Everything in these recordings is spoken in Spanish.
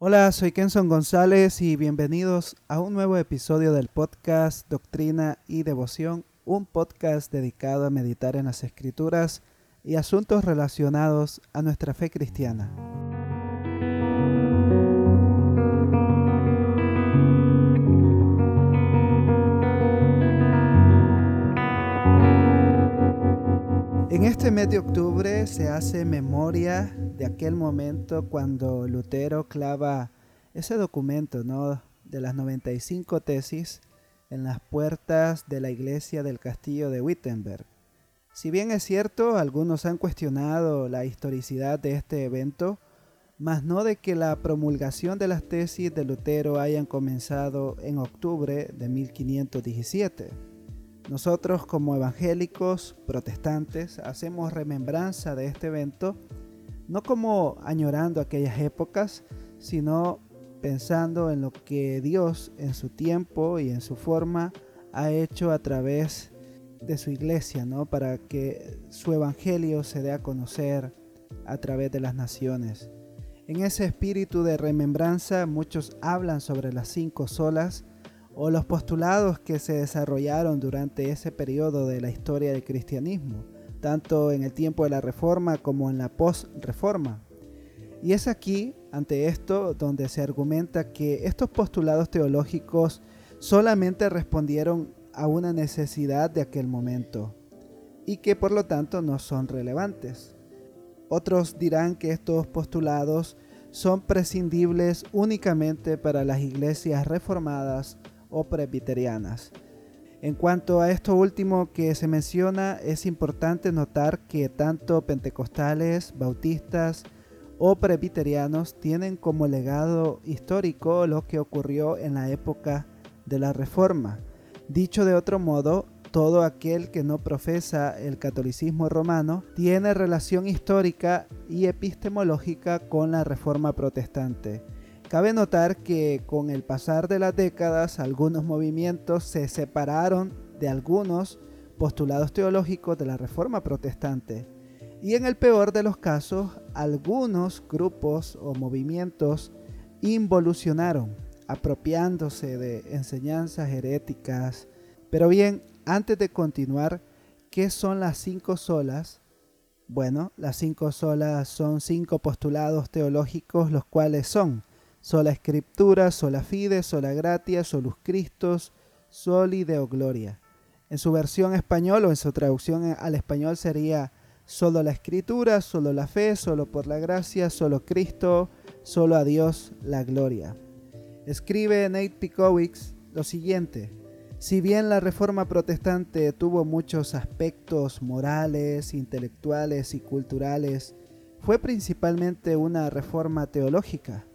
Hola, soy Kenson González y bienvenidos a un nuevo episodio del podcast Doctrina y Devoción, un podcast dedicado a meditar en las escrituras y asuntos relacionados a nuestra fe cristiana. En este mes de octubre se hace memoria de aquel momento cuando Lutero clava ese documento ¿no? de las 95 tesis en las puertas de la iglesia del castillo de Wittenberg. Si bien es cierto, algunos han cuestionado la historicidad de este evento, mas no de que la promulgación de las tesis de Lutero hayan comenzado en octubre de 1517. Nosotros como evangélicos protestantes hacemos remembranza de este evento, no como añorando aquellas épocas, sino pensando en lo que Dios en su tiempo y en su forma ha hecho a través de su iglesia, ¿no? Para que su evangelio se dé a conocer a través de las naciones. En ese espíritu de remembranza muchos hablan sobre las cinco solas o los postulados que se desarrollaron durante ese periodo de la historia del cristianismo, tanto en el tiempo de la Reforma como en la post-Reforma. Y es aquí, ante esto, donde se argumenta que estos postulados teológicos solamente respondieron a una necesidad de aquel momento y que por lo tanto no son relevantes. Otros dirán que estos postulados son prescindibles únicamente para las iglesias reformadas o presbiterianas. En cuanto a esto último que se menciona, es importante notar que tanto pentecostales, bautistas o presbiterianos tienen como legado histórico lo que ocurrió en la época de la Reforma. Dicho de otro modo, todo aquel que no profesa el catolicismo romano tiene relación histórica y epistemológica con la Reforma protestante Cabe notar que con el pasar de las décadas algunos movimientos se separaron de algunos postulados teológicos de la Reforma protestante y en el peor de los casos algunos grupos o movimientos involucionaron apropiándose de enseñanzas heréticas. Pero bien, antes de continuar, ¿qué son las cinco solas? Bueno, las cinco solas son cinco postulados teológicos los cuales son sola escritura, sola fide, sola gratia, solus Christus, soli deo gloria. En su versión español o en su traducción al español sería solo la escritura, solo la fe, solo por la gracia, solo Cristo, solo a Dios la gloria. Escribe Nate Pikowicz lo siguiente. Si bien la reforma protestante tuvo muchos aspectos morales, intelectuales y culturales, fue principalmente una reforma teológica.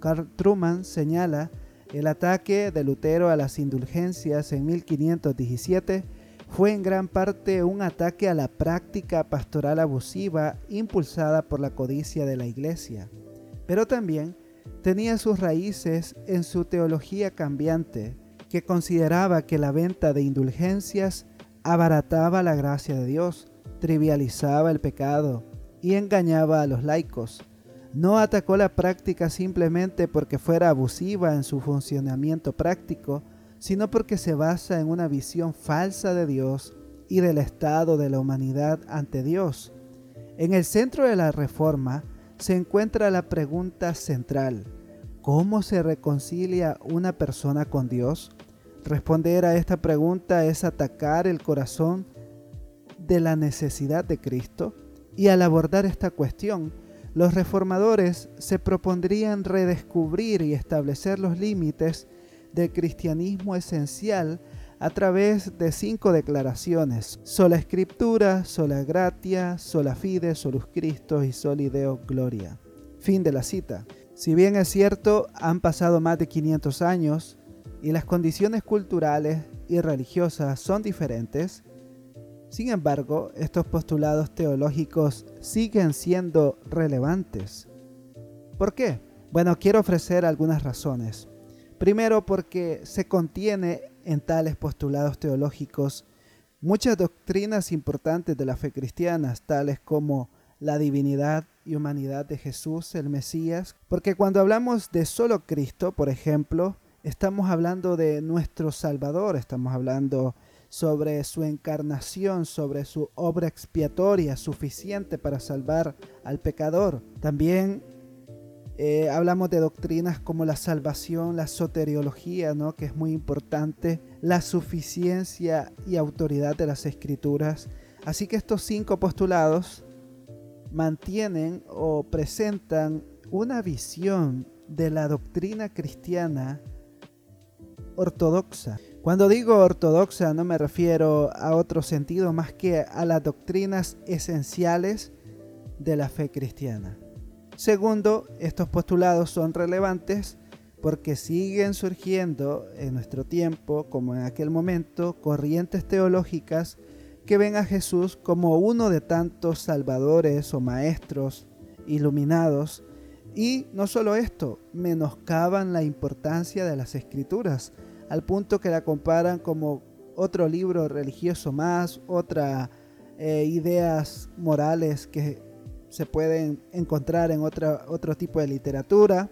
Carl Truman señala el ataque de Lutero a las indulgencias en 1517 fue en gran parte un ataque a la práctica pastoral abusiva impulsada por la codicia de la Iglesia, pero también tenía sus raíces en su teología cambiante, que consideraba que la venta de indulgencias abarataba la gracia de Dios, trivializaba el pecado y engañaba a los laicos no atacó la práctica simplemente porque fuera abusiva en su funcionamiento práctico, sino porque se basa en una visión falsa de Dios y del estado de la humanidad ante Dios. En el centro de la reforma se encuentra la pregunta central, ¿cómo se reconcilia una persona con Dios? Responder a esta pregunta es atacar el corazón de la necesidad de Cristo y al abordar esta cuestión, los reformadores se propondrían redescubrir y establecer los límites del cristianismo esencial a través de cinco declaraciones: sola escritura, sola gratia, sola fide, solus Christo y solideo gloria. Fin de la cita. Si bien es cierto, han pasado más de 500 años y las condiciones culturales y religiosas son diferentes, sin embargo, estos postulados teológicos siguen siendo relevantes. ¿Por qué? Bueno, quiero ofrecer algunas razones. Primero, porque se contiene en tales postulados teológicos muchas doctrinas importantes de la fe cristiana, tales como la divinidad, y humanidad de Jesús, el Mesías, porque cuando hablamos de solo Cristo, por ejemplo, estamos hablando de nuestro Salvador, estamos hablando sobre su encarnación, sobre su obra expiatoria suficiente para salvar al pecador. También eh, hablamos de doctrinas como la salvación, la soteriología, ¿no? que es muy importante, la suficiencia y autoridad de las escrituras. Así que estos cinco postulados mantienen o presentan una visión de la doctrina cristiana ortodoxa. Cuando digo ortodoxa no me refiero a otro sentido más que a las doctrinas esenciales de la fe cristiana. Segundo, estos postulados son relevantes porque siguen surgiendo en nuestro tiempo, como en aquel momento, corrientes teológicas que ven a Jesús como uno de tantos salvadores o maestros iluminados y no solo esto, menoscaban la importancia de las escrituras, al punto que la comparan como otro libro religioso más, otras eh, ideas morales que se pueden encontrar en otra, otro tipo de literatura.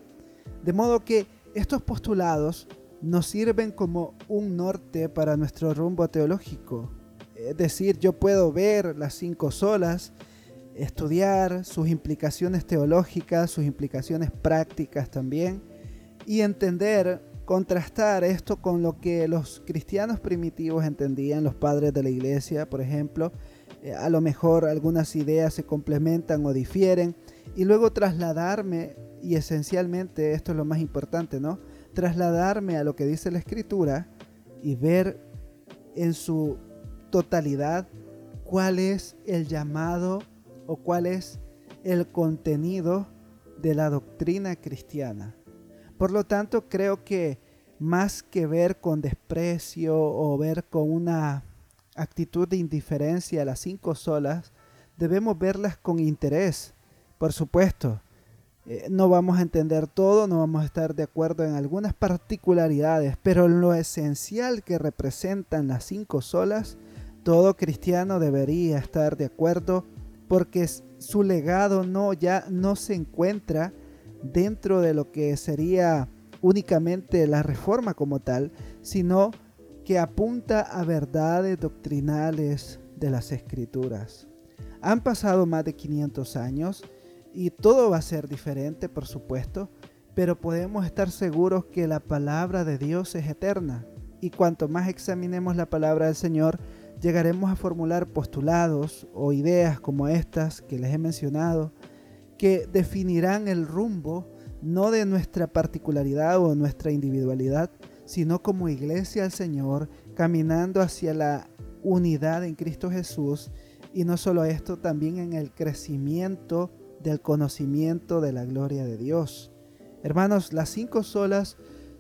De modo que estos postulados nos sirven como un norte para nuestro rumbo teológico. Es decir, yo puedo ver las cinco solas, estudiar sus implicaciones teológicas, sus implicaciones prácticas también, y entender contrastar esto con lo que los cristianos primitivos entendían, los padres de la iglesia, por ejemplo. Eh, a lo mejor algunas ideas se complementan o difieren. Y luego trasladarme, y esencialmente esto es lo más importante, ¿no? Trasladarme a lo que dice la escritura y ver en su totalidad cuál es el llamado o cuál es el contenido de la doctrina cristiana. Por lo tanto, creo que más que ver con desprecio o ver con una actitud de indiferencia a las cinco solas, debemos verlas con interés. Por supuesto, eh, no vamos a entender todo, no vamos a estar de acuerdo en algunas particularidades, pero lo esencial que representan las cinco solas, todo cristiano debería estar de acuerdo porque su legado no ya no se encuentra dentro de lo que sería únicamente la reforma como tal, sino que apunta a verdades doctrinales de las escrituras. Han pasado más de 500 años y todo va a ser diferente, por supuesto, pero podemos estar seguros que la palabra de Dios es eterna y cuanto más examinemos la palabra del Señor, llegaremos a formular postulados o ideas como estas que les he mencionado, que definirán el rumbo no de nuestra particularidad o nuestra individualidad, sino como iglesia al Señor, caminando hacia la unidad en Cristo Jesús y no solo esto, también en el crecimiento del conocimiento de la gloria de Dios. Hermanos, las cinco solas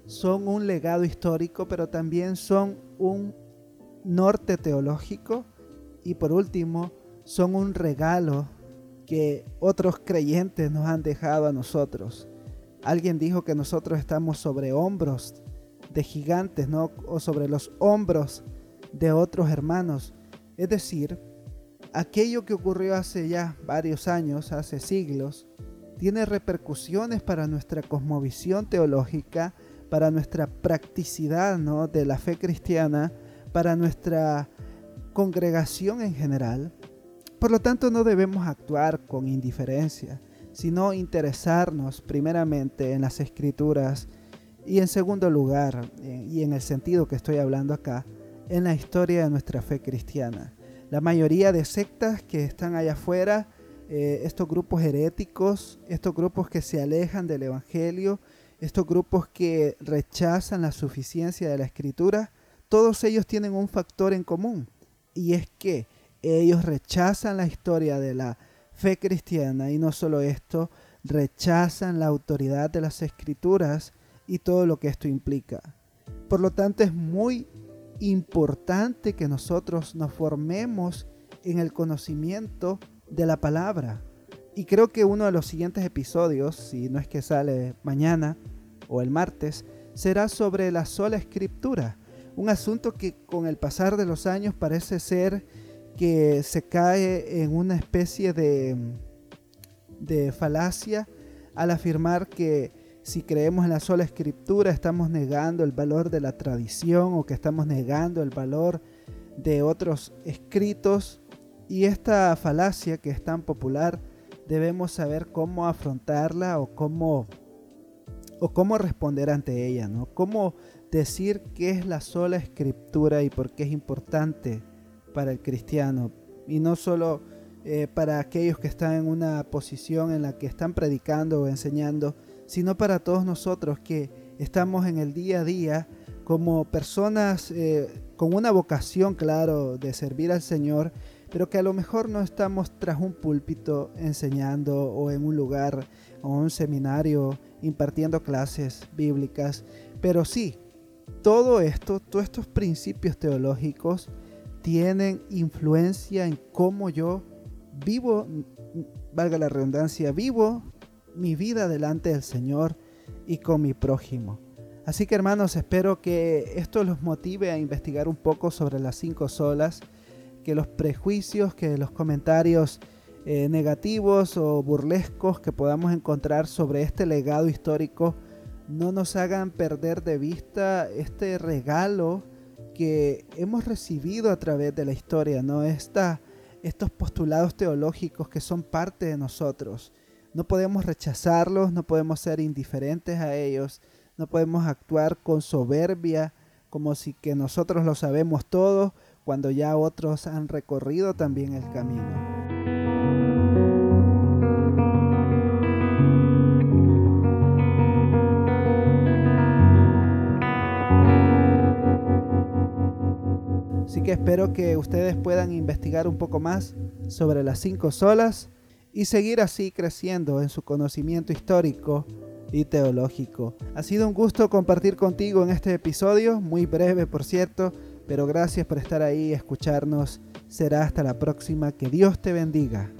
son un legado histórico, pero también son un norte teológico y por último son un regalo que otros creyentes nos han dejado a nosotros. Alguien dijo que nosotros estamos sobre hombros de gigantes, ¿no? O sobre los hombros de otros hermanos. Es decir, aquello que ocurrió hace ya varios años, hace siglos, tiene repercusiones para nuestra cosmovisión teológica, para nuestra practicidad ¿no? de la fe cristiana, para nuestra congregación en general. Por lo tanto, no debemos actuar con indiferencia, sino interesarnos primeramente en las escrituras y en segundo lugar, eh, y en el sentido que estoy hablando acá, en la historia de nuestra fe cristiana. La mayoría de sectas que están allá afuera, eh, estos grupos heréticos, estos grupos que se alejan del Evangelio, estos grupos que rechazan la suficiencia de la escritura, todos ellos tienen un factor en común, y es que ellos rechazan la historia de la fe cristiana y no solo esto, rechazan la autoridad de las escrituras y todo lo que esto implica. Por lo tanto, es muy importante que nosotros nos formemos en el conocimiento de la palabra. Y creo que uno de los siguientes episodios, si no es que sale mañana o el martes, será sobre la sola escritura. Un asunto que con el pasar de los años parece ser que se cae en una especie de de falacia al afirmar que si creemos en la sola escritura estamos negando el valor de la tradición o que estamos negando el valor de otros escritos y esta falacia que es tan popular debemos saber cómo afrontarla o cómo o cómo responder ante ella, ¿no? Cómo decir qué es la sola escritura y por qué es importante para el cristiano. Y no solo eh, para aquellos que están en una posición en la que están predicando o enseñando, sino para todos nosotros que estamos en el día a día como personas eh, con una vocación, claro, de servir al Señor, pero que a lo mejor no estamos tras un púlpito enseñando o en un lugar o un seminario impartiendo clases bíblicas, pero sí, todo esto, todos estos principios teológicos tienen influencia en cómo yo vivo, valga la redundancia, vivo mi vida delante del Señor y con mi prójimo. Así que hermanos, espero que esto los motive a investigar un poco sobre las cinco solas, que los prejuicios, que los comentarios eh, negativos o burlescos que podamos encontrar sobre este legado histórico no nos hagan perder de vista este regalo que hemos recibido a través de la historia, ¿no? Esta, estos postulados teológicos que son parte de nosotros. No podemos rechazarlos, no podemos ser indiferentes a ellos, no podemos actuar con soberbia como si que nosotros lo sabemos todo cuando ya otros han recorrido también el camino. Así que espero que ustedes puedan investigar un poco más sobre las cinco solas y seguir así creciendo en su conocimiento histórico y teológico. Ha sido un gusto compartir contigo en este episodio, muy breve por cierto, pero gracias por estar ahí y escucharnos. Será hasta la próxima. Que Dios te bendiga.